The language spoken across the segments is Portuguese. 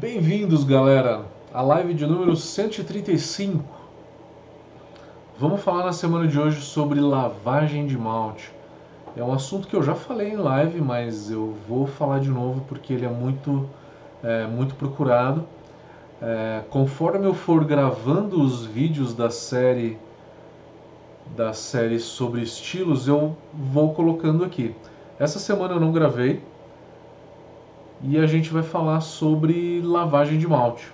Bem-vindos, galera, à live de número 135. Vamos falar na semana de hoje sobre lavagem de malte. É um assunto que eu já falei em live, mas eu vou falar de novo porque ele é muito, é, muito procurado. É, conforme eu for gravando os vídeos da série da série sobre estilos, eu vou colocando aqui. Essa semana eu não gravei e a gente vai falar sobre lavagem de malte.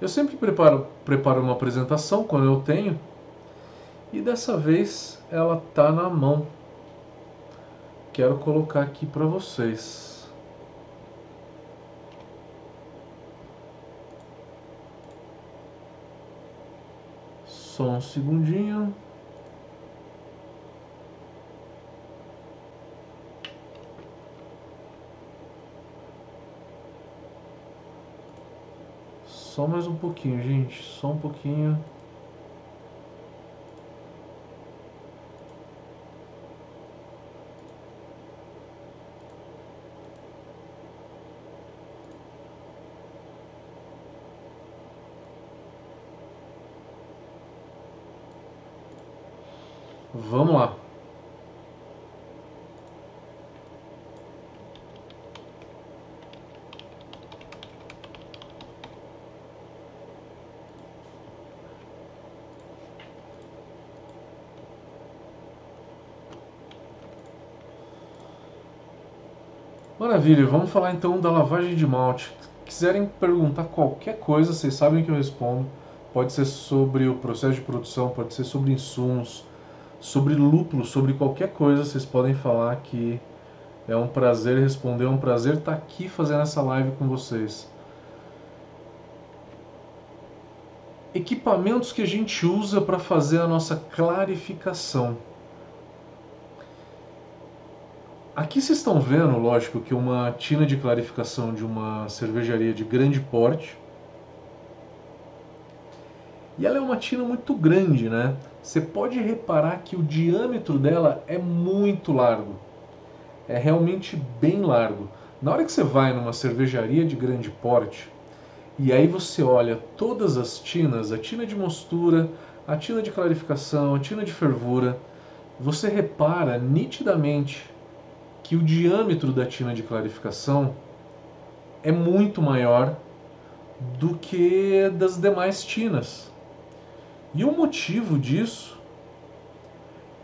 Eu sempre preparo, preparo uma apresentação quando eu tenho e dessa vez ela tá na mão. Quero colocar aqui para vocês. Só um segundinho. Só mais um pouquinho, gente. Só um pouquinho. Vamos lá. Maravilha, vamos falar então da lavagem de malte. Quiserem perguntar qualquer coisa, vocês sabem que eu respondo. Pode ser sobre o processo de produção, pode ser sobre insumos, sobre lúpulo, sobre qualquer coisa, vocês podem falar que é um prazer responder, é um prazer estar aqui fazendo essa live com vocês. Equipamentos que a gente usa para fazer a nossa clarificação. Aqui vocês estão vendo, lógico, que uma tina de clarificação de uma cervejaria de grande porte. E ela é uma tina muito grande, né? Você pode reparar que o diâmetro dela é muito largo. É realmente bem largo. Na hora que você vai numa cervejaria de grande porte, e aí você olha todas as tinas, a tina de mostura, a tina de clarificação, a tina de fervura, você repara nitidamente que o diâmetro da tina de clarificação é muito maior do que das demais tinas. E o motivo disso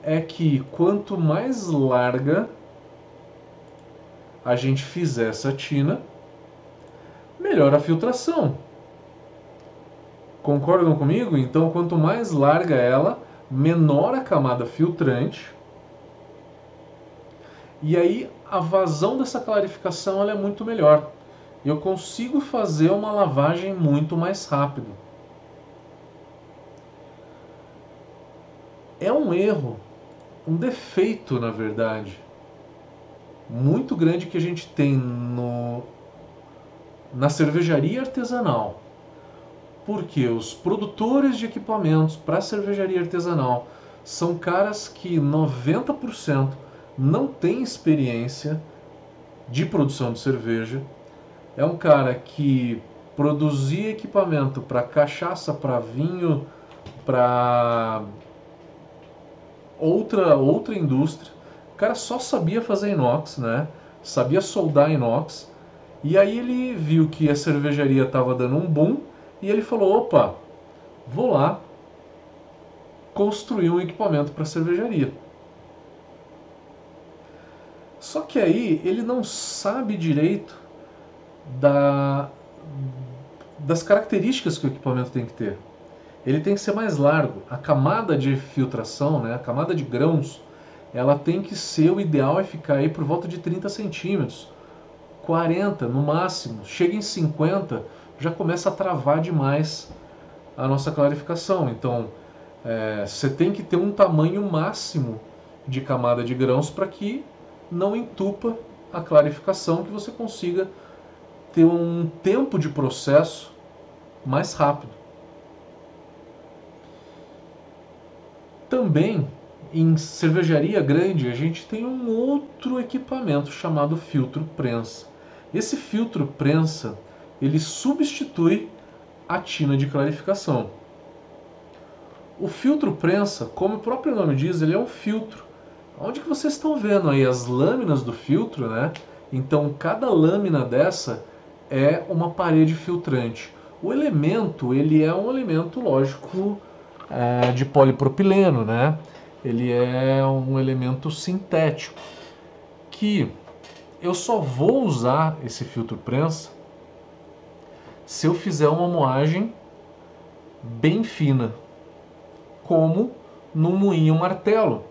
é que quanto mais larga a gente fizer essa tina, melhor a filtração. Concordam comigo? Então, quanto mais larga ela, menor a camada filtrante e aí a vazão dessa clarificação ela é muito melhor. Eu consigo fazer uma lavagem muito mais rápido. É um erro, um defeito, na verdade, muito grande que a gente tem no, na cervejaria artesanal. Porque os produtores de equipamentos para cervejaria artesanal são caras que 90% não tem experiência de produção de cerveja. É um cara que produzia equipamento para cachaça, para vinho, para outra outra indústria. O cara só sabia fazer inox, né? Sabia soldar inox. E aí ele viu que a cervejaria estava dando um boom e ele falou: "Opa, vou lá construir um equipamento para cervejaria". Só que aí ele não sabe direito da, das características que o equipamento tem que ter. Ele tem que ser mais largo. A camada de filtração, né, a camada de grãos, ela tem que ser o ideal é ficar aí por volta de 30 centímetros. 40 no máximo. Chega em 50, já começa a travar demais a nossa clarificação. Então, é, você tem que ter um tamanho máximo de camada de grãos para que não entupa a clarificação, que você consiga ter um tempo de processo mais rápido. Também em cervejaria grande a gente tem um outro equipamento chamado filtro prensa, Esse filtro prensa, ele substitui a tina de clarificação. O filtro prensa, como o próprio nome diz, ele é um filtro. Onde que vocês estão vendo aí as lâminas do filtro, né? Então cada lâmina dessa é uma parede filtrante. O elemento, ele é um elemento, lógico, é, de polipropileno, né? Ele é um elemento sintético que eu só vou usar esse filtro prensa se eu fizer uma moagem bem fina, como no moinho martelo.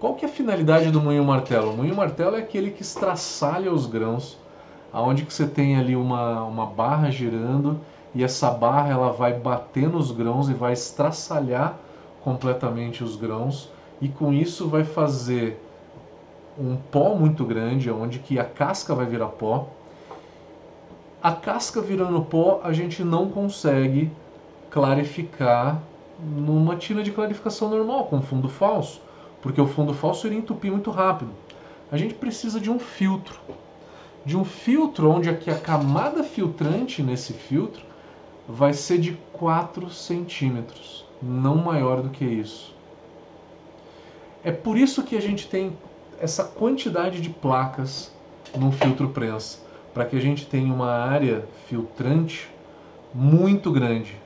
Qual que é a finalidade do moinho martelo? O moinho martelo é aquele que estraçalha os grãos, aonde que você tem ali uma, uma barra girando e essa barra ela vai bater nos grãos e vai estraçalhar completamente os grãos e com isso vai fazer um pó muito grande, onde que a casca vai virar pó. A casca virando pó, a gente não consegue clarificar numa tina de clarificação normal, com fundo falso, porque o fundo falso iria entupir muito rápido. A gente precisa de um filtro, de um filtro onde aqui a camada filtrante nesse filtro vai ser de 4 centímetros, não maior do que isso. É por isso que a gente tem essa quantidade de placas no filtro prensa, para que a gente tenha uma área filtrante muito grande.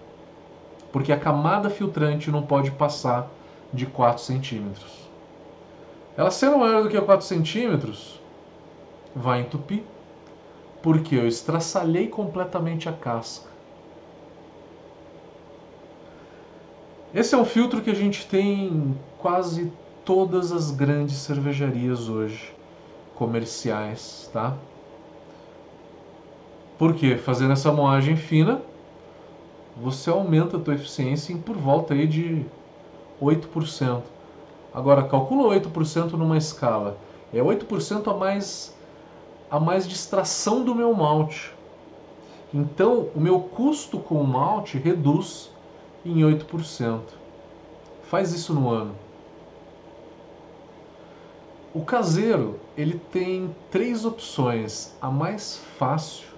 Porque a camada filtrante não pode passar de 4 centímetros. Ela sendo maior do que 4 centímetros, vai entupir, porque eu estraçalhei completamente a casca. Esse é um filtro que a gente tem quase todas as grandes cervejarias hoje comerciais, tá? Porque fazendo essa moagem fina, você aumenta a tua eficiência em por volta aí de 8%. Agora calcula 8% numa escala. É 8% a mais a mais de extração do meu malte. Então, o meu custo com o malte reduz em 8%. Faz isso no ano. O caseiro ele tem três opções. A mais fácil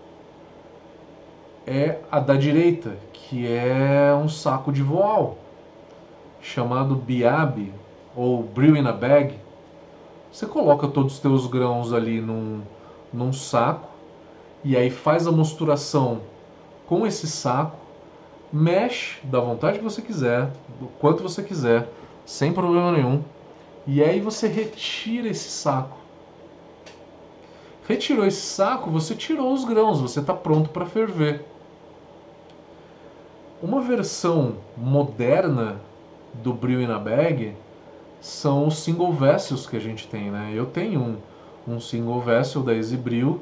é a da direita, que é um saco de voal chamado biabe ou brew in a bag. Você coloca todos os teus grãos ali num, num saco e aí faz a mosturação com esse saco, mexe da vontade que você quiser, do quanto você quiser, sem problema nenhum e aí você retira esse saco. Retirou esse saco, você tirou os grãos, você está pronto para ferver. Uma versão moderna do Brew in a Bag são os single vessels que a gente tem, né? Eu tenho um, um single vessel da Brew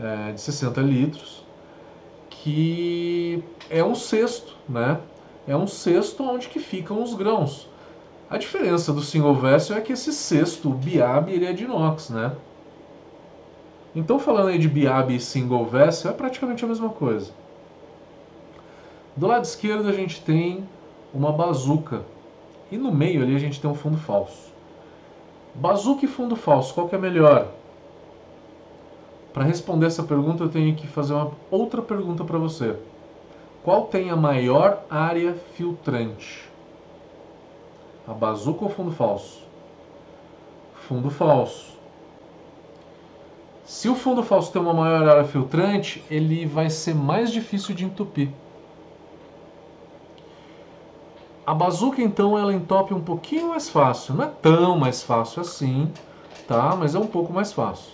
é, de 60 litros que é um cesto, né? É um cesto onde que ficam os grãos. A diferença do single vessel é que esse cesto, o biab, ele é de inox, né? Então falando aí de biab e single vessel, é praticamente a mesma coisa. Do lado esquerdo a gente tem uma bazuca e no meio ali a gente tem um fundo falso. Bazuca e fundo falso, qual que é melhor? Para responder essa pergunta eu tenho que fazer uma outra pergunta para você. Qual tem a maior área filtrante? A bazuca ou fundo falso? Fundo falso. Se o fundo falso tem uma maior área filtrante, ele vai ser mais difícil de entupir. A bazuca então ela entope um pouquinho mais fácil, não é tão mais fácil assim, tá? Mas é um pouco mais fácil.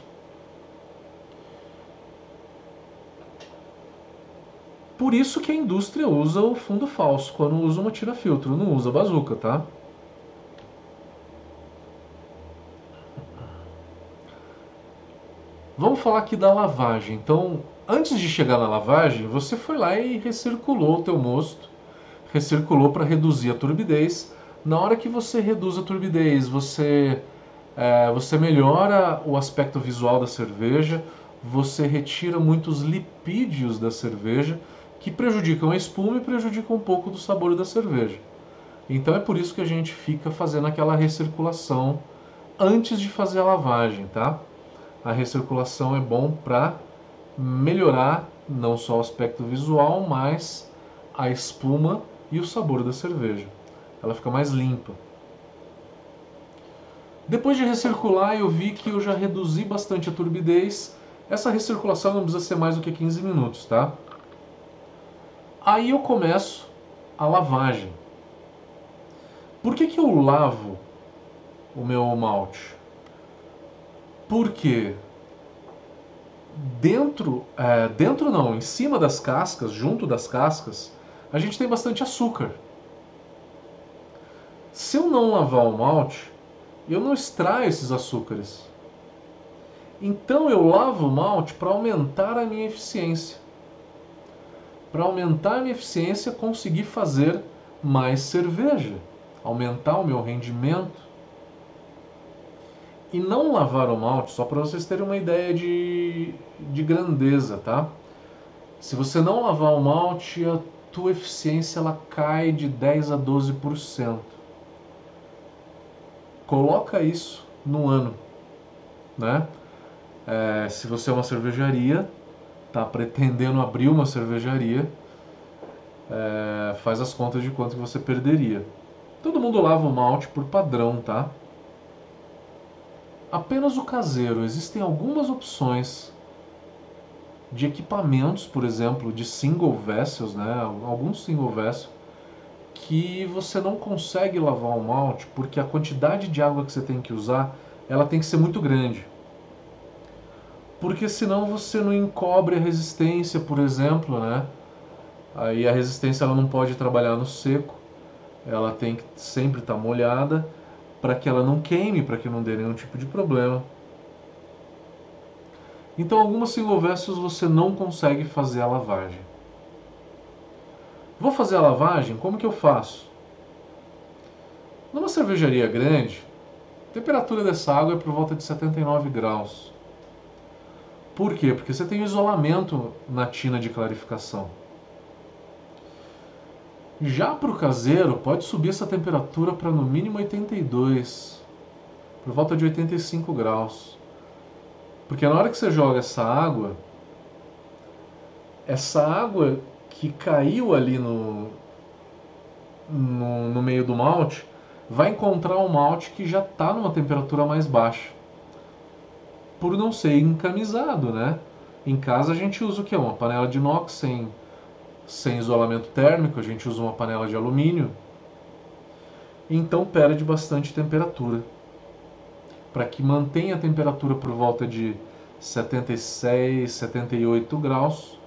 Por isso que a indústria usa o fundo falso quando usa uma tira-filtro, não usa bazuca, tá? Vamos falar aqui da lavagem. Então, antes de chegar na lavagem, você foi lá e recirculou o teu mosto, recirculou para reduzir a turbidez. Na hora que você reduz a turbidez, você, é, você melhora o aspecto visual da cerveja, você retira muitos lipídios da cerveja que prejudicam a espuma e prejudicam um pouco do sabor da cerveja. Então é por isso que a gente fica fazendo aquela recirculação antes de fazer a lavagem, tá? a recirculação é bom para melhorar não só o aspecto visual, mas a espuma e o sabor da cerveja. Ela fica mais limpa. Depois de recircular, eu vi que eu já reduzi bastante a turbidez. Essa recirculação não precisa ser mais do que 15 minutos, tá? Aí eu começo a lavagem. Por que, que eu lavo o meu malte? Porque dentro, é, dentro não, em cima das cascas, junto das cascas, a gente tem bastante açúcar. Se eu não lavar o malte, eu não extraio esses açúcares. Então eu lavo o malte para aumentar a minha eficiência. Para aumentar a minha eficiência, conseguir fazer mais cerveja, aumentar o meu rendimento. E não lavar o malte, só para vocês terem uma ideia de, de grandeza, tá? Se você não lavar o malte, a tua eficiência ela cai de 10 a 12%. Coloca isso no ano, né? É, se você é uma cervejaria, tá pretendendo abrir uma cervejaria, é, faz as contas de quanto você perderia. Todo mundo lava o malte por padrão, tá? apenas o caseiro. Existem algumas opções de equipamentos, por exemplo, de single vessels, né? Alguns single vessels que você não consegue lavar o malte porque a quantidade de água que você tem que usar, ela tem que ser muito grande. Porque senão você não encobre a resistência, por exemplo, né? Aí a resistência ela não pode trabalhar no seco, ela tem que sempre estar tá molhada para que ela não queime, para que não dê nenhum tipo de problema. Então, algumas single vessels você não consegue fazer a lavagem. Vou fazer a lavagem? Como que eu faço? Numa cervejaria grande, a temperatura dessa água é por volta de 79 graus. Por quê? Porque você tem isolamento na tina de clarificação. Já para o caseiro, pode subir essa temperatura para no mínimo 82, por volta de 85 graus. Porque na hora que você joga essa água, essa água que caiu ali no, no, no meio do malte, vai encontrar um malte que já está numa temperatura mais baixa. Por não ser encamisado, né? Em casa a gente usa o que? Uma panela de inox sem sem isolamento térmico, a gente usa uma panela de alumínio, então perde bastante temperatura. Para que mantenha a temperatura por volta de 76, 78 graus,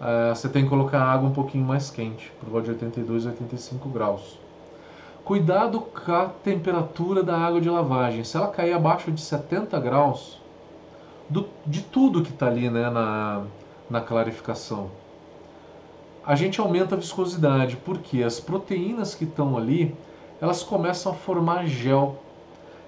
uh, você tem que colocar a água um pouquinho mais quente, por volta de 82, 85 graus. Cuidado com a temperatura da água de lavagem. Se ela cair abaixo de 70 graus, do, de tudo que está ali né, na, na clarificação, a gente aumenta a viscosidade, porque as proteínas que estão ali, elas começam a formar gel.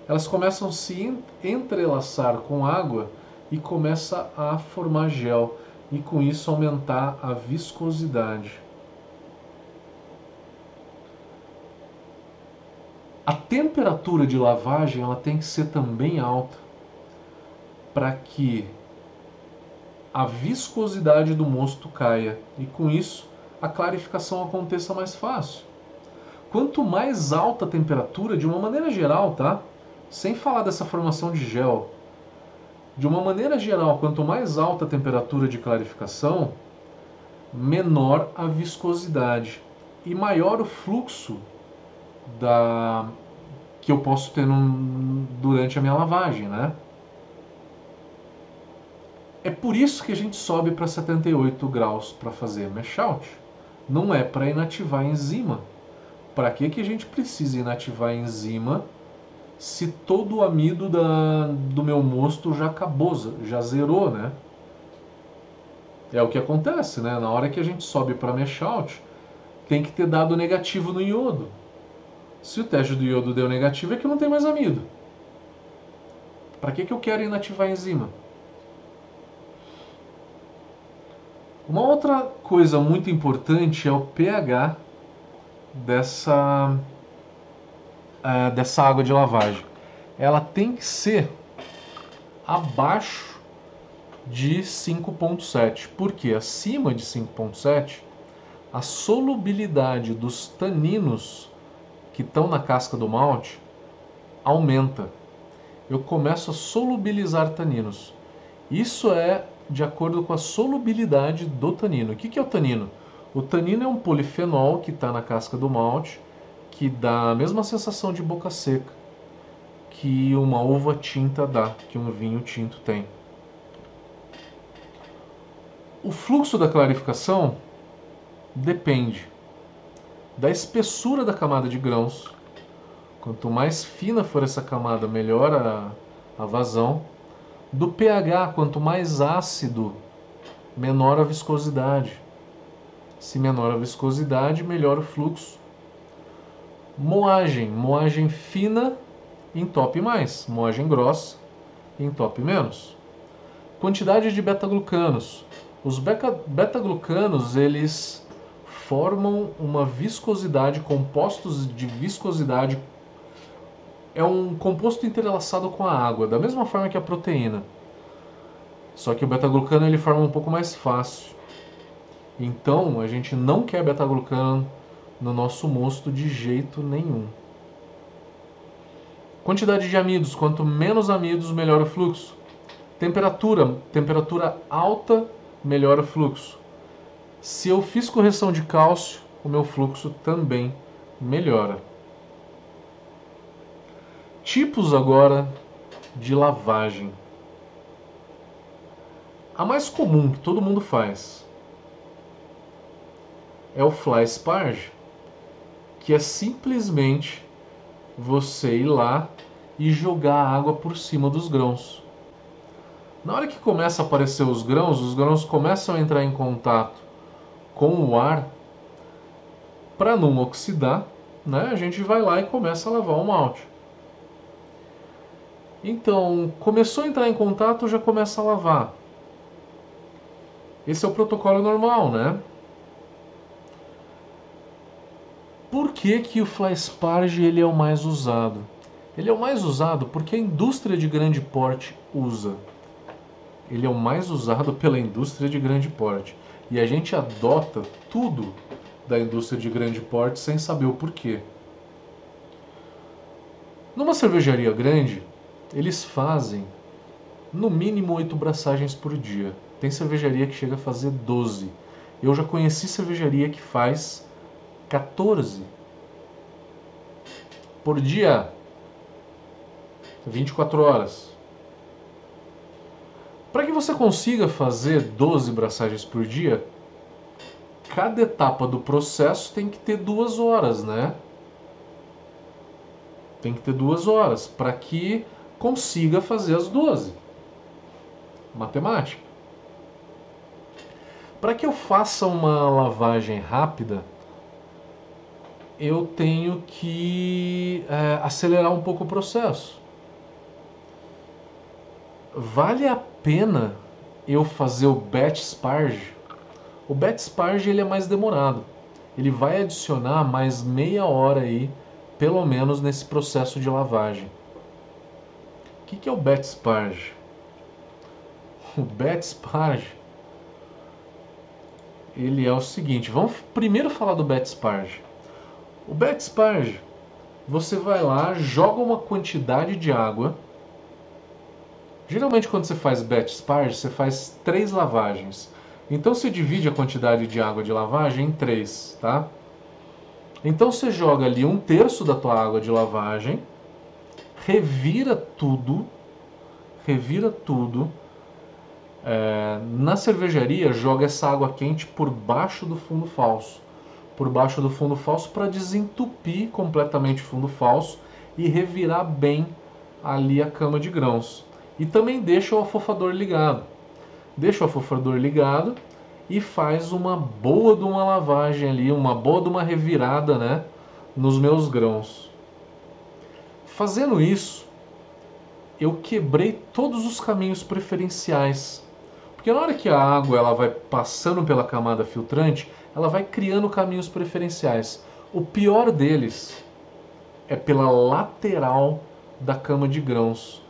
Elas começam a se entrelaçar com água e começa a formar gel e com isso aumentar a viscosidade. A temperatura de lavagem ela tem que ser também alta para que a viscosidade do mosto caia e com isso a clarificação aconteça mais fácil. Quanto mais alta a temperatura, de uma maneira geral, tá? Sem falar dessa formação de gel, de uma maneira geral, quanto mais alta a temperatura de clarificação, menor a viscosidade e maior o fluxo da que eu posso ter num, durante a minha lavagem, né? É por isso que a gente sobe para 78 graus para fazer mash out. Não é para inativar a enzima. Para que, que a gente precisa inativar a enzima se todo o amido da, do meu mosto já acabou, já zerou, né? É o que acontece, né? Na hora que a gente sobe para mash out, tem que ter dado negativo no iodo. Se o teste do iodo deu negativo, é que não tem mais amido. Para que, que eu quero inativar a enzima? Uma outra coisa muito importante é o pH dessa, uh, dessa água de lavagem. Ela tem que ser abaixo de 5.7. Porque acima de 5.7, a solubilidade dos taninos que estão na casca do malte aumenta. Eu começo a solubilizar taninos. Isso é de acordo com a solubilidade do tanino. O que é o tanino? O tanino é um polifenol que está na casca do malte, que dá a mesma sensação de boca seca que uma uva tinta dá, que um vinho tinto tem. O fluxo da clarificação depende da espessura da camada de grãos. Quanto mais fina for essa camada, melhor a, a vazão. Do pH, quanto mais ácido, menor a viscosidade. Se menor a viscosidade, melhor o fluxo. Moagem, moagem fina entope mais, moagem grossa entope menos. Quantidade de beta-glucanos. Os beta-glucanos, eles formam uma viscosidade, compostos de viscosidade. É um composto entrelaçado com a água, da mesma forma que a proteína. Só que o beta-glucano ele forma um pouco mais fácil. Então, a gente não quer beta-glucano no nosso mosto de jeito nenhum. Quantidade de amidos, quanto menos amidos, melhor o fluxo. Temperatura, temperatura alta, melhor o fluxo. Se eu fiz correção de cálcio, o meu fluxo também melhora. Tipos agora de lavagem. A mais comum que todo mundo faz é o fly sparge, que é simplesmente você ir lá e jogar água por cima dos grãos. Na hora que começa a aparecer os grãos, os grãos começam a entrar em contato com o ar, para não oxidar, né, a gente vai lá e começa a lavar o malte. Então, começou a entrar em contato, já começa a lavar. Esse é o protocolo normal, né? Por que, que o fly sparge ele é o mais usado? Ele é o mais usado porque a indústria de grande porte usa. Ele é o mais usado pela indústria de grande porte. E a gente adota tudo da indústria de grande porte sem saber o porquê. Numa cervejaria grande, eles fazem no mínimo 8 braçagens por dia. Tem cervejaria que chega a fazer 12. Eu já conheci cervejaria que faz 14 por dia. 24 horas. Para que você consiga fazer 12 braçagens por dia, cada etapa do processo tem que ter duas horas, né? Tem que ter duas horas para que consiga fazer as 12. Matemática. Para que eu faça uma lavagem rápida, eu tenho que é, acelerar um pouco o processo. Vale a pena eu fazer o batch sparge, o batch sparge ele é mais demorado. Ele vai adicionar mais meia hora aí, pelo menos nesse processo de lavagem. O que, que é o batch sparge? O batch sparge ele é o seguinte. Vamos primeiro falar do batch sparge. O batch sparge, você vai lá, joga uma quantidade de água Geralmente quando você faz batch sparge, você faz três lavagens. Então você divide a quantidade de água de lavagem em três, tá? Então você joga ali um terço da tua água de lavagem, revira tudo, revira tudo. É, na cervejaria joga essa água quente por baixo do fundo falso, por baixo do fundo falso para desentupir completamente o fundo falso e revirar bem ali a cama de grãos. E também deixa o afofador ligado. Deixa o afofador ligado e faz uma boa de uma lavagem ali, uma boa de uma revirada, né, nos meus grãos. Fazendo isso, eu quebrei todos os caminhos preferenciais. Porque na hora que a água ela vai passando pela camada filtrante, ela vai criando caminhos preferenciais. O pior deles é pela lateral da cama de grãos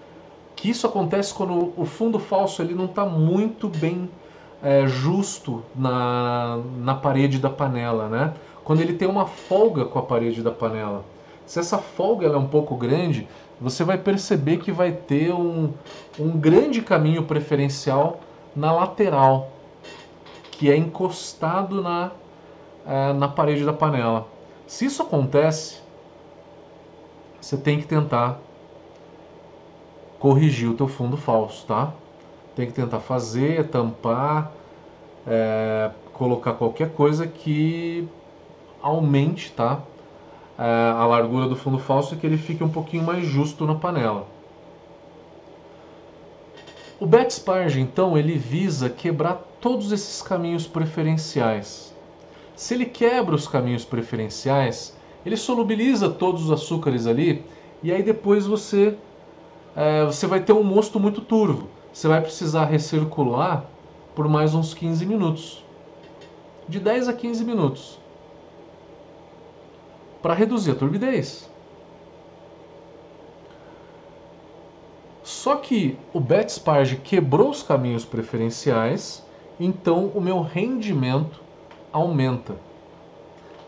que isso acontece quando o fundo falso ele não está muito bem é, justo na, na parede da panela, né? Quando ele tem uma folga com a parede da panela. Se essa folga é um pouco grande, você vai perceber que vai ter um, um grande caminho preferencial na lateral, que é encostado na, é, na parede da panela. Se isso acontece, você tem que tentar corrigir o teu fundo falso, tá? Tem que tentar fazer, tampar, é, colocar qualquer coisa que aumente, tá? É, a largura do fundo falso e que ele fique um pouquinho mais justo na panela. O Backsparge, então, ele visa quebrar todos esses caminhos preferenciais. Se ele quebra os caminhos preferenciais, ele solubiliza todos os açúcares ali e aí depois você, é, você vai ter um mosto muito turvo. Você vai precisar recircular por mais uns 15 minutos. De 10 a 15 minutos para reduzir a turbidez. Só que o Betsparge quebrou os caminhos preferenciais, então o meu rendimento aumenta.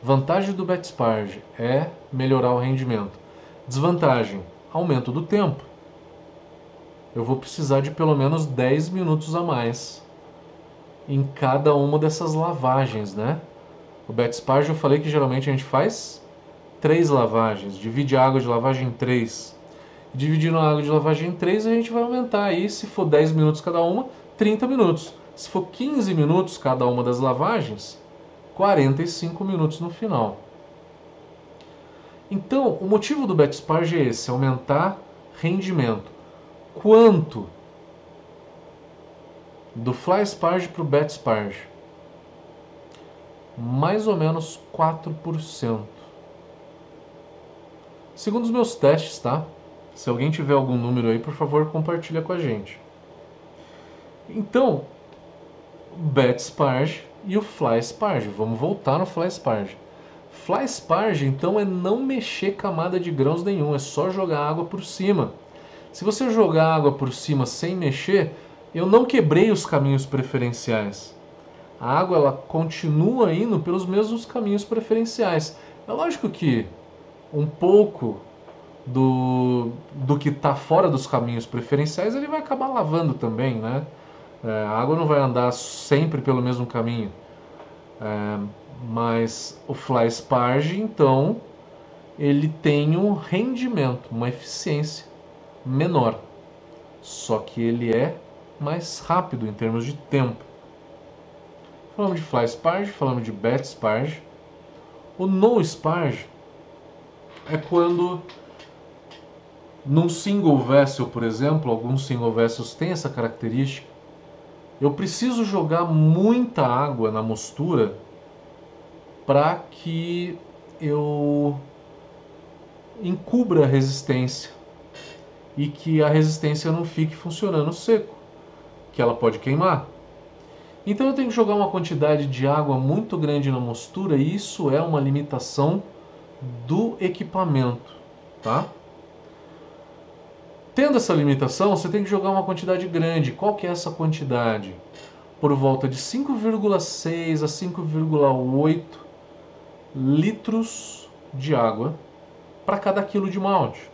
Vantagem do Betsparge é melhorar o rendimento. Desvantagem, aumento do tempo. Eu vou precisar de pelo menos 10 minutos a mais em cada uma dessas lavagens, né? O Betsparge eu falei que geralmente a gente faz três lavagens, divide a água de lavagem em três. Dividindo a água de lavagem em três, a gente vai aumentar aí, se for 10 minutos cada uma, 30 minutos. Se for 15 minutos cada uma das lavagens, 45 minutos no final. Então, o motivo do Betsparge é esse, aumentar rendimento. Quanto do Fly Sparge para o Betsparge? Mais ou menos 4%. Segundo os meus testes, tá? Se alguém tiver algum número aí, por favor, compartilha com a gente. Então, o Bet Sparge e o Fly Sparge. Vamos voltar no Fly Sparge. Fly Sparge, então, é não mexer camada de grãos nenhum, é só jogar água por cima. Se você jogar água por cima sem mexer, eu não quebrei os caminhos preferenciais. A água ela continua indo pelos mesmos caminhos preferenciais. É lógico que um pouco do, do que está fora dos caminhos preferenciais, ele vai acabar lavando também, né? É, a água não vai andar sempre pelo mesmo caminho. É, mas o fly sparge, então, ele tem um rendimento, uma eficiência menor. Só que ele é mais rápido em termos de tempo. Falamos de fly sparge, falamos de bat sparge. O no sparge é quando num single vessel, por exemplo, alguns single vessels têm essa característica. Eu preciso jogar muita água na mostura para que eu encubra a resistência e que a resistência não fique funcionando seco, que ela pode queimar. Então eu tenho que jogar uma quantidade de água muito grande na mostura e isso é uma limitação do equipamento, tá? Tendo essa limitação, você tem que jogar uma quantidade grande. Qual que é essa quantidade? Por volta de 5,6 a 5,8 litros de água para cada quilo de malte.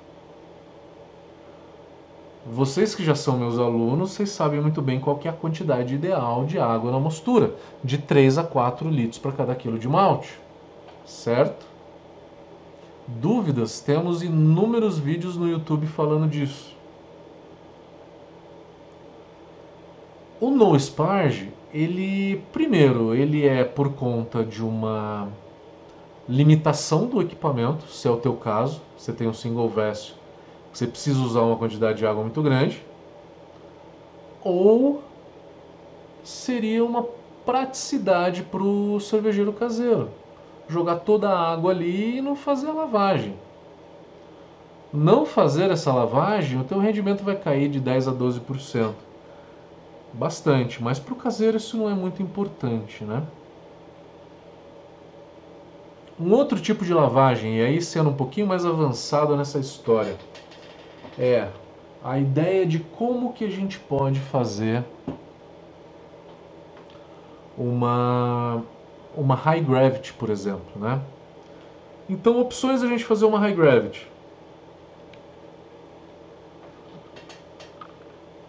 Vocês que já são meus alunos, vocês sabem muito bem qual que é a quantidade ideal de água na mostura, de 3 a 4 litros para cada quilo de malte, certo? Dúvidas? Temos inúmeros vídeos no YouTube falando disso. O no sparge, ele primeiro, ele é por conta de uma limitação do equipamento, se é o teu caso, você tem um single vessel, você precisa usar uma quantidade de água muito grande, ou seria uma praticidade para o cervejeiro caseiro jogar toda a água ali e não fazer a lavagem. Não fazer essa lavagem, o teu rendimento vai cair de 10 a 12%. Bastante, mas para o caseiro isso não é muito importante, né? Um outro tipo de lavagem, e aí sendo um pouquinho mais avançado nessa história, é a ideia de como que a gente pode fazer uma, uma high gravity, por exemplo, né? Então, opções a gente fazer uma high gravity.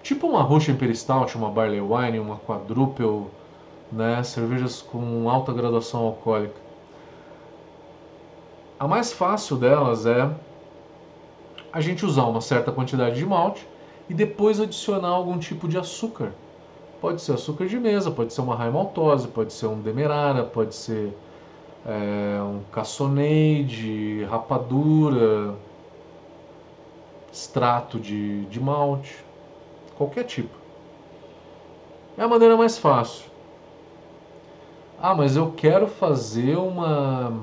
Tipo uma Imperial Stout, uma Barley Wine, uma Quadruple, né? Cervejas com alta graduação alcoólica. A mais fácil delas é a gente usar uma certa quantidade de malte e depois adicionar algum tipo de açúcar. Pode ser açúcar de mesa, pode ser uma raiz maltose, pode ser um demerara, pode ser é, um caçoneide, rapadura, extrato de, de malte, qualquer tipo. É a maneira mais fácil. Ah, mas eu quero fazer uma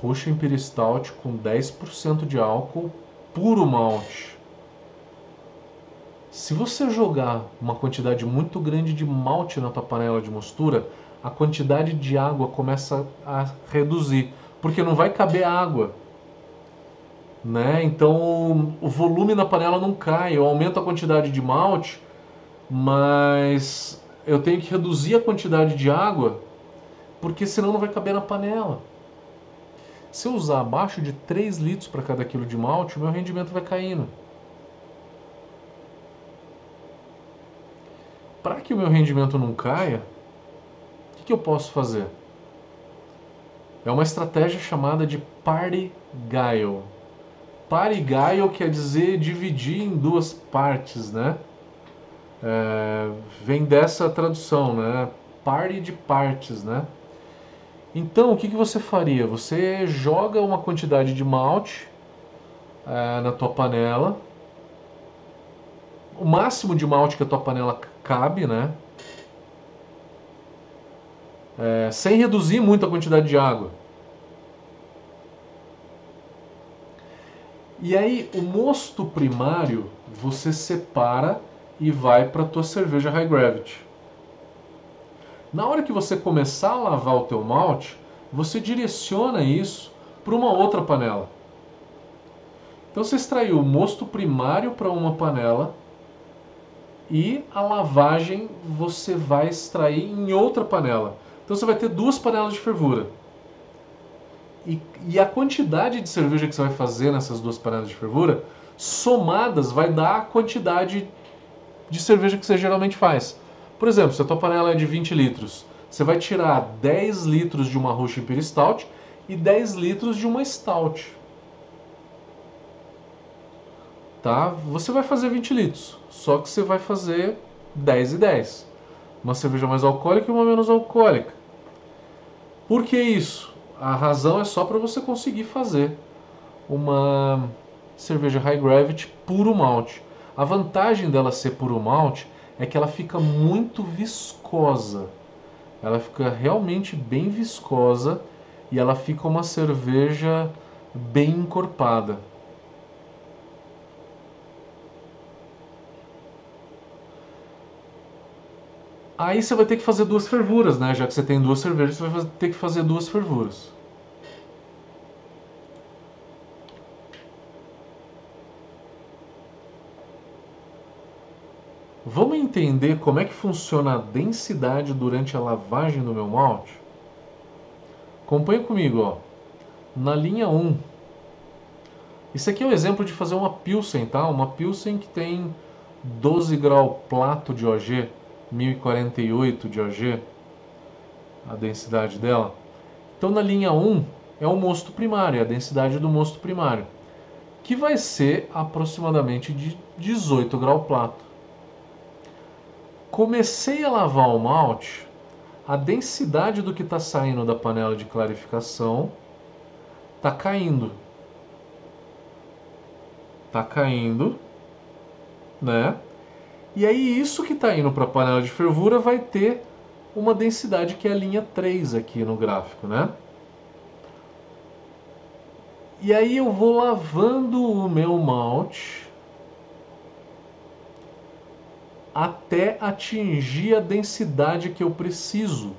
Russian Imperial Stout com 10% de álcool, puro malte. Se você jogar uma quantidade muito grande de malte na tua panela de mostura, a quantidade de água começa a reduzir, porque não vai caber água. Né? Então o volume na panela não cai, eu aumento a quantidade de malte, mas eu tenho que reduzir a quantidade de água, porque senão não vai caber na panela. Se eu usar abaixo de 3 litros para cada quilo de malte, o meu rendimento vai caindo. Para que o meu rendimento não caia, o que, que eu posso fazer? É uma estratégia chamada de Party Guile. Party Guile quer dizer dividir em duas partes, né? É, vem dessa tradução, né? Party de partes, né? Então, o que, que você faria? Você joga uma quantidade de malte é, na tua panela, o máximo de malte que a tua panela cabe, né? É, sem reduzir muito a quantidade de água. E aí, o mosto primário você separa e vai para tua cerveja High Gravity. Na hora que você começar a lavar o teu malte, você direciona isso para uma outra panela. Então você extraiu o mosto primário para uma panela e a lavagem você vai extrair em outra panela. Então você vai ter duas panelas de fervura. E, e, a quantidade de cerveja que você vai fazer nessas duas panelas de fervura, somadas, vai dar a quantidade de cerveja que você geralmente faz. Por exemplo, se a tua panela é de 20 litros, você vai tirar 10 litros de uma Russian Imperial Stout e 10 litros de uma Stout. Tá? Você vai fazer 20 litros, só que você vai fazer 10 e 10. Uma cerveja mais alcoólica e uma menos alcoólica. Por que isso? A razão é só para você conseguir fazer uma cerveja high gravity puro malte. A vantagem dela ser puro malte é que ela fica muito viscosa. Ela fica realmente bem viscosa e ela fica uma cerveja bem encorpada. Aí você vai ter que fazer duas fervuras, né? Já que você tem duas cervejas, você vai ter que fazer duas fervuras. Vamos entender como é que funciona a densidade durante a lavagem do meu malte? Acompanhe comigo, ó. Na linha 1. Isso aqui é um exemplo de fazer uma Pilsen, tá? Uma Pilsen que tem 12 grau plato de OG, 1048 de OG, a densidade dela. Então na linha 1 é o mosto primário, é a densidade do mosto primário, que vai ser aproximadamente de 18 grau plato comecei a lavar o malte, a densidade do que está saindo da panela de clarificação está caindo. Está caindo, né? E aí isso que está indo para a panela de fervura vai ter uma densidade que é a linha 3 aqui no gráfico, né? E aí eu vou lavando o meu malte até atingir a densidade que eu preciso.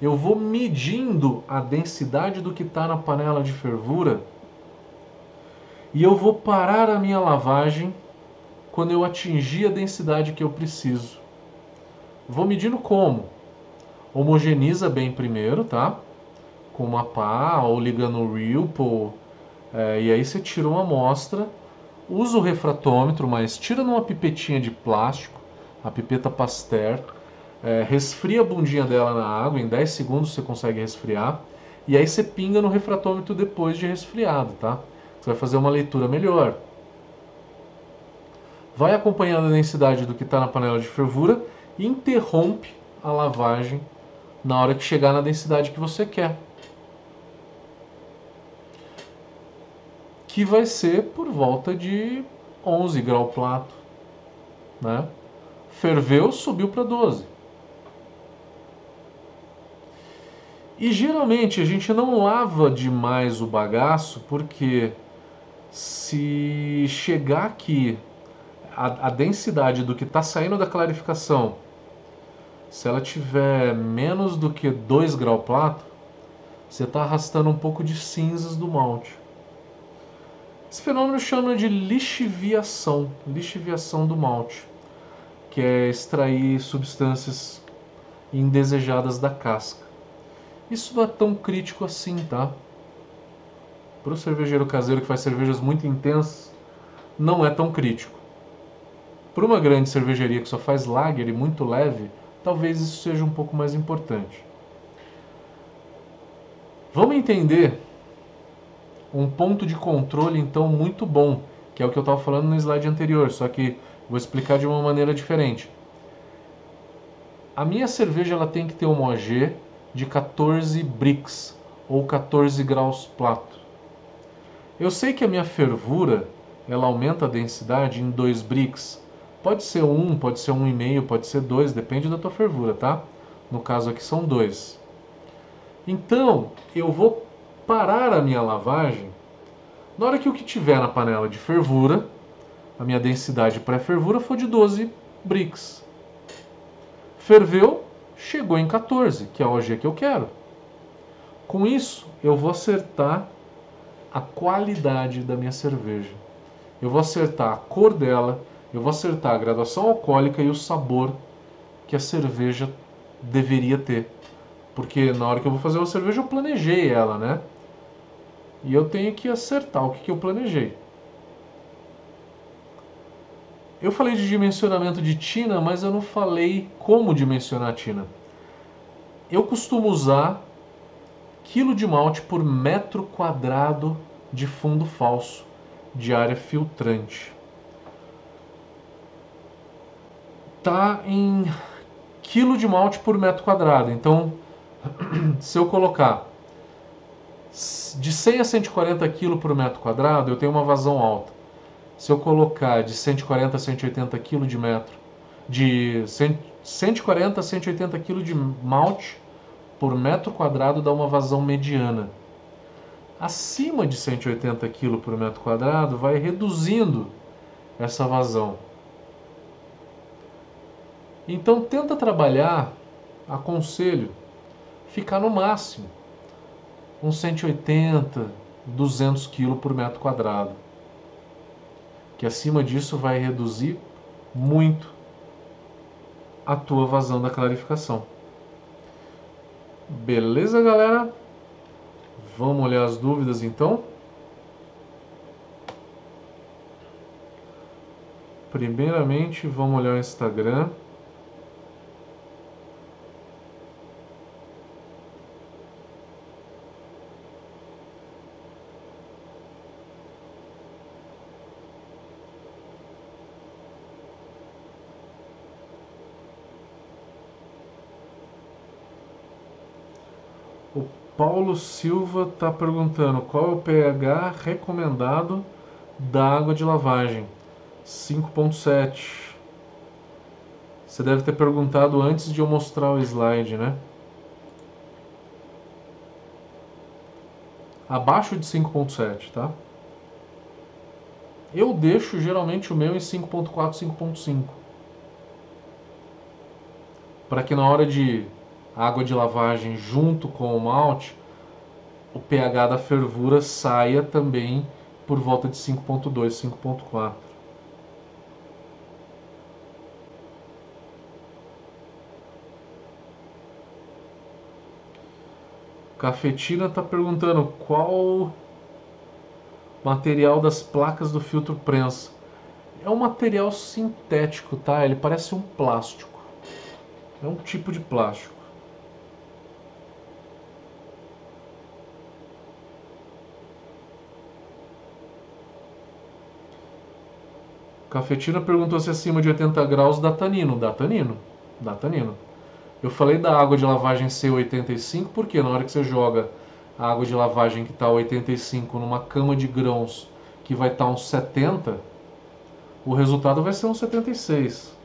Eu vou medindo a densidade do que está na panela de fervura e eu vou parar a minha lavagem quando eu atingir a densidade que eu preciso. Vou medindo como? Homogeniza bem primeiro, tá? Com uma pá ou ligando o Ripple. É, e aí você tira uma amostra, usa o refratômetro, mas tira numa pipetinha de plástico, a pipeta Pasteur, é, resfria a bundinha dela na água, em 10 segundos você consegue resfriar, e aí você pinga no refratômetro depois de resfriado, tá? Você vai fazer uma leitura melhor. Vai acompanhando a densidade do que está na panela de fervura e interrompe a lavagem na hora que chegar na densidade que você quer. Que vai ser por volta de 11 grau plato, né? Ferveu, subiu para 12. E geralmente a gente não lava demais o bagaço porque se chegar aqui a, a densidade do que está saindo da clarificação, se ela tiver menos do que 2 grau plato, você está arrastando um pouco de cinzas do malte. Esse fenômeno chama de lixiviação, lixiviação do malte, que é extrair substâncias indesejadas da casca. Isso não é tão crítico assim, tá? Para o cervejeiro caseiro que faz cervejas muito intensas, não é tão crítico. Para uma grande cervejaria que só faz lager e muito leve, talvez isso seja um pouco mais importante. Vamos entender um ponto de controle então muito bom, que é o que eu estava falando no slide anterior, só que vou explicar de uma maneira diferente. A minha cerveja ela tem que ter uma OG de 14 brix ou 14 graus plato. Eu sei que a minha fervura ela aumenta a densidade em 2 brix. Pode ser um, pode ser um e meio, pode ser dois, depende da tua fervura, tá? No caso aqui são dois. Então eu vou parar a minha lavagem na hora que o que tiver na panela de fervura, a minha densidade pré-fervura for de 12 brix. Ferveu, chegou em 14, que é a OG que eu quero. Com isso, eu vou acertar a qualidade da minha cerveja. Eu vou acertar a cor dela, eu vou acertar a graduação alcoólica e o sabor que a cerveja deveria ter. Porque na hora que eu vou fazer uma cerveja, eu planejei ela, né? E eu tenho que acertar o que, que eu planejei. Eu falei de dimensionamento de tina, mas eu não falei como dimensionar a tina. Eu costumo usar quilo de malte por metro quadrado de fundo falso de área filtrante. Tá em quilo de malte por metro quadrado. Então, se eu colocar de 100 a 140 kg por metro quadrado, eu tenho uma vazão alta. Se eu colocar de 140 a 180 kg de metro, de 140 a 180 kg de malte por metro quadrado dá uma vazão mediana. Acima de 180 kg por metro quadrado vai reduzindo essa vazão. Então tenta trabalhar, aconselho, ficar no máximo uns 180, 200 kg por metro quadrado. Que acima disso vai reduzir muito a tua vazão da clarificação. Beleza, galera? Vamos olhar as dúvidas então. Primeiramente, vamos olhar o Instagram. Paulo Silva está perguntando qual é o pH recomendado da água de lavagem. 5.7. Você deve ter perguntado antes de eu mostrar o slide, né? Abaixo de 5.7, tá? Eu deixo geralmente o meu em 5.4, 5.5. Para que na hora de água de lavagem junto com o malte, o pH da fervura saia também por volta de 5.2, 5.4. Cafetina está perguntando qual material das placas do filtro prensa. É um material sintético, tá? Ele parece um plástico. É um tipo de plástico. Cafetina perguntou se acima de 80 graus dá tanino. Dá tanino. Dá tanino. Eu falei da água de lavagem ser 85 porque na hora que você joga a água de lavagem que está 85 numa cama de grãos que vai estar tá uns 70, o resultado vai ser uns 76.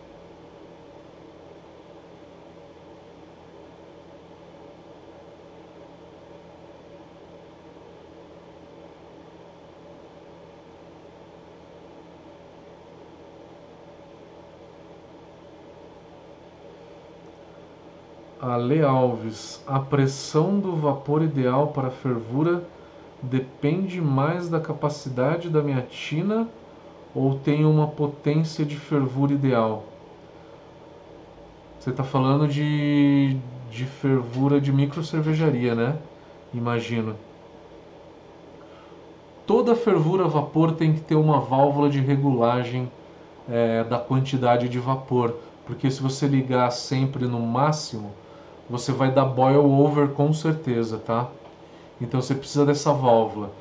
Ale Alves, a pressão do vapor ideal para fervura depende mais da capacidade da minha tina ou tem uma potência de fervura ideal? Você está falando de, de fervura de micro cervejaria, né? Imagino. Toda fervura a vapor tem que ter uma válvula de regulagem é, da quantidade de vapor, porque se você ligar sempre no máximo, você vai dar boil over com certeza, tá? Então você precisa dessa válvula.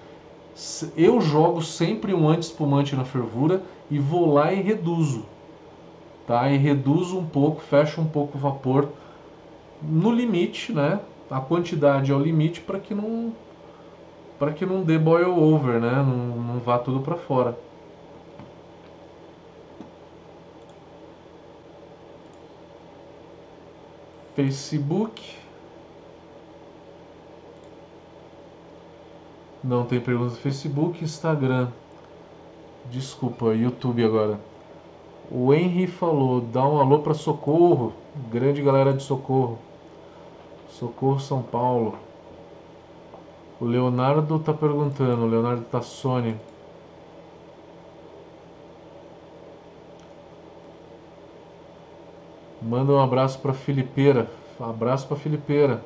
Eu jogo sempre um anti-espumante na fervura e vou lá e reduzo, tá? E reduzo um pouco, fecho um pouco o vapor no limite, né? A quantidade é o limite para que não para que não dê boil over, né? Não, não vá tudo para fora. Facebook. Não tem pergunta no Facebook, Instagram. Desculpa, YouTube agora. O Henry falou, dá um alô para Socorro, grande galera de Socorro. Socorro São Paulo. O Leonardo tá perguntando, o Leonardo Tassoni. Manda um abraço para Filipeira. Abraço para Filipeira.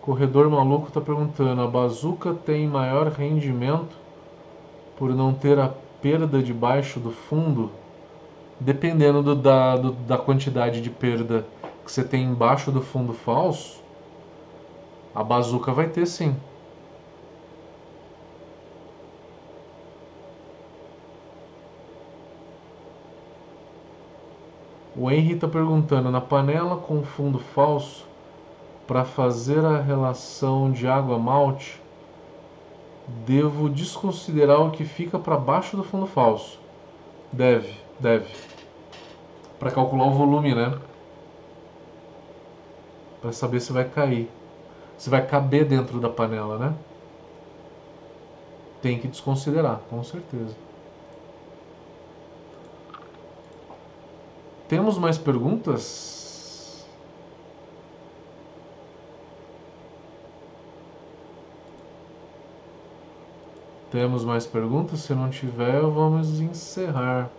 Corredor Maluco está perguntando: a bazuca tem maior rendimento por não ter a perda debaixo do fundo? Dependendo do, da, do, da quantidade de perda que você tem embaixo do fundo falso, a bazuca vai ter sim. O Henry está perguntando: na panela com fundo falso, para fazer a relação de água-malte, devo desconsiderar o que fica para baixo do fundo falso? Deve, deve. Para calcular o volume, né? Para saber se vai cair. Se vai caber dentro da panela, né? Tem que desconsiderar, com certeza. Temos mais perguntas? Temos mais perguntas? Se não tiver, vamos encerrar.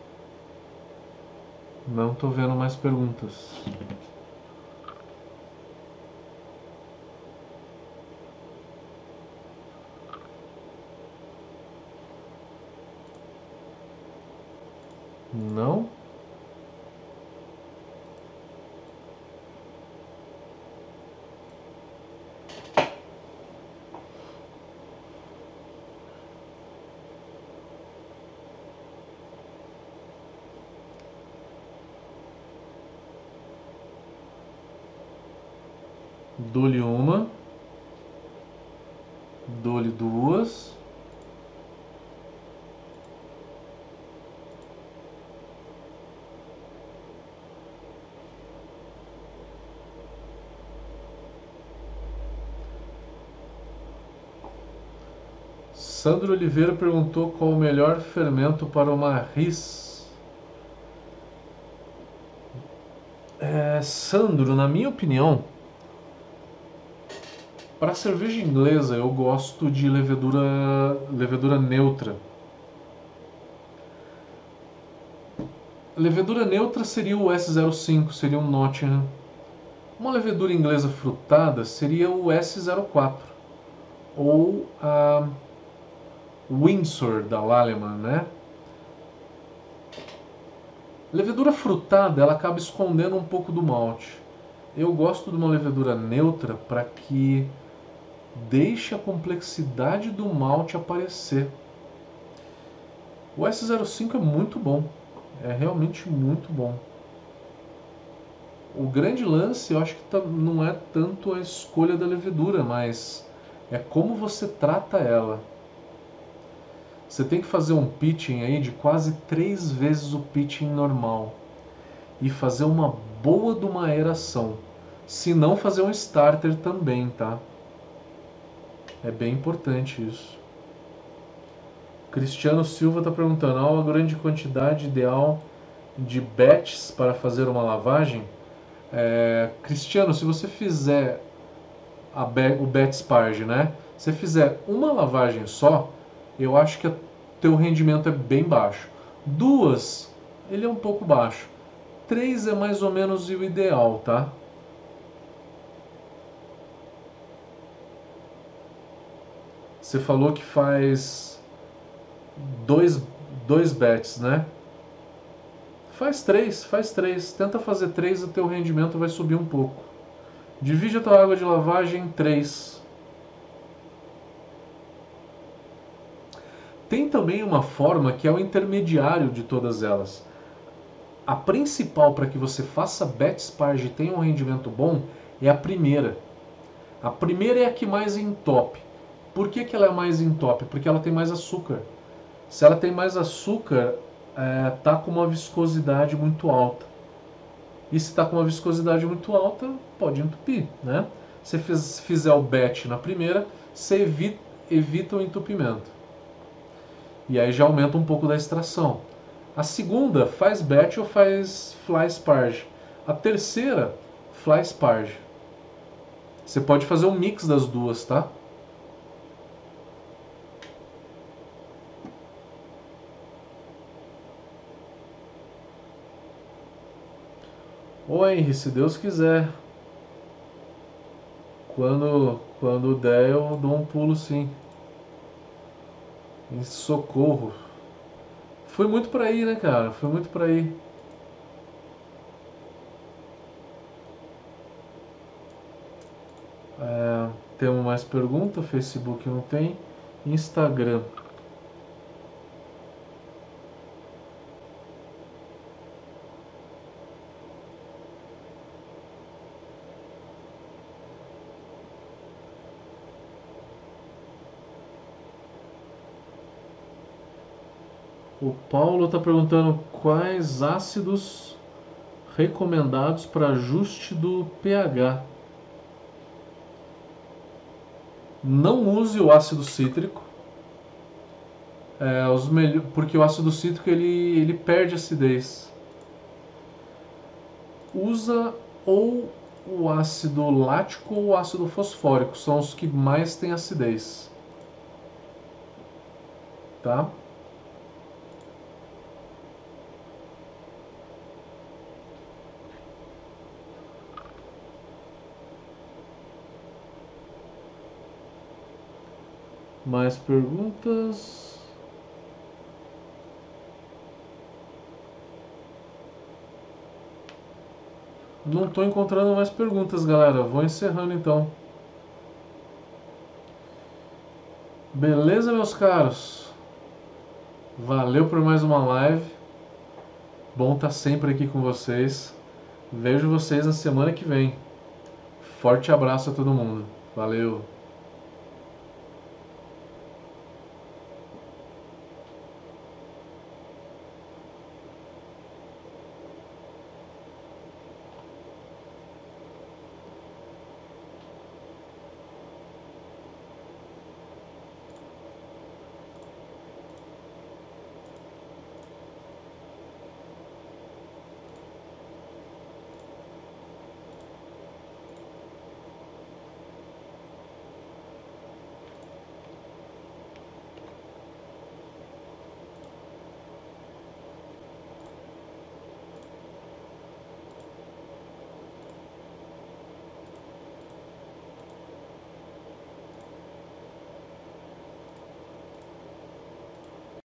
Não estou vendo mais perguntas. Não? dou-lhe uma, dou-lhe duas, Sandro Oliveira perguntou qual o melhor fermento para uma RIS. É, Sandro, na minha opinião, para cerveja inglesa, eu gosto de levedura, levedura neutra. Levedura neutra seria o S05, seria um Nottingham. Uma levedura inglesa frutada seria o S04 ou a Windsor da Lallemand, né? Levedura frutada, ela acaba escondendo um pouco do malte. Eu gosto de uma levedura neutra para que deixe a complexidade do malte aparecer. O S05 é muito bom, é realmente muito bom. O grande lance, eu acho que tá, não é tanto a escolha da levedura, mas é como você trata ela. Você tem que fazer um pitching aí de quase três vezes o pitching normal e fazer uma boa de uma aeração. Se não fazer um starter também, tá? É bem importante isso. Cristiano Silva está perguntando: há uma grande quantidade ideal de batches para fazer uma lavagem? É, Cristiano, se você fizer a, o bet sparge, né? Se fizer uma lavagem só, eu acho que o teu rendimento é bem baixo. Duas, ele é um pouco baixo. Três é mais ou menos o ideal, tá? Você falou que faz dois, dois bets, né? Faz três, faz três. Tenta fazer três, o teu rendimento vai subir um pouco. Divide a tua água de lavagem em três. Tem também uma forma que é o intermediário de todas elas. A principal para que você faça bet sparge e tenha um rendimento bom é a primeira. A primeira é a que mais entope. Por que, que ela é mais entope? Porque ela tem mais açúcar. Se ela tem mais açúcar, é, tá com uma viscosidade muito alta. E se está com uma viscosidade muito alta, pode entupir, né? Se fizer o batch na primeira, você evita, evita o entupimento. E aí já aumenta um pouco da extração. A segunda faz batch ou faz fly sparge. A terceira, fly sparge. Você pode fazer um mix das duas, tá? Ô Henry, se Deus quiser. Quando, quando der, eu dou um pulo sim. Socorro. Foi muito por aí, né, cara? Foi muito por aí. É, temos mais pergunta? Facebook não tem. Instagram. O Paulo está perguntando quais ácidos recomendados para ajuste do pH. Não use o ácido cítrico, é, os porque o ácido cítrico ele, ele perde acidez. Usa ou o ácido lático ou o ácido fosfórico, são os que mais têm acidez. Tá? Mais perguntas? Não estou encontrando mais perguntas, galera. Vou encerrando então. Beleza, meus caros? Valeu por mais uma live. Bom estar tá sempre aqui com vocês. Vejo vocês na semana que vem. Forte abraço a todo mundo. Valeu.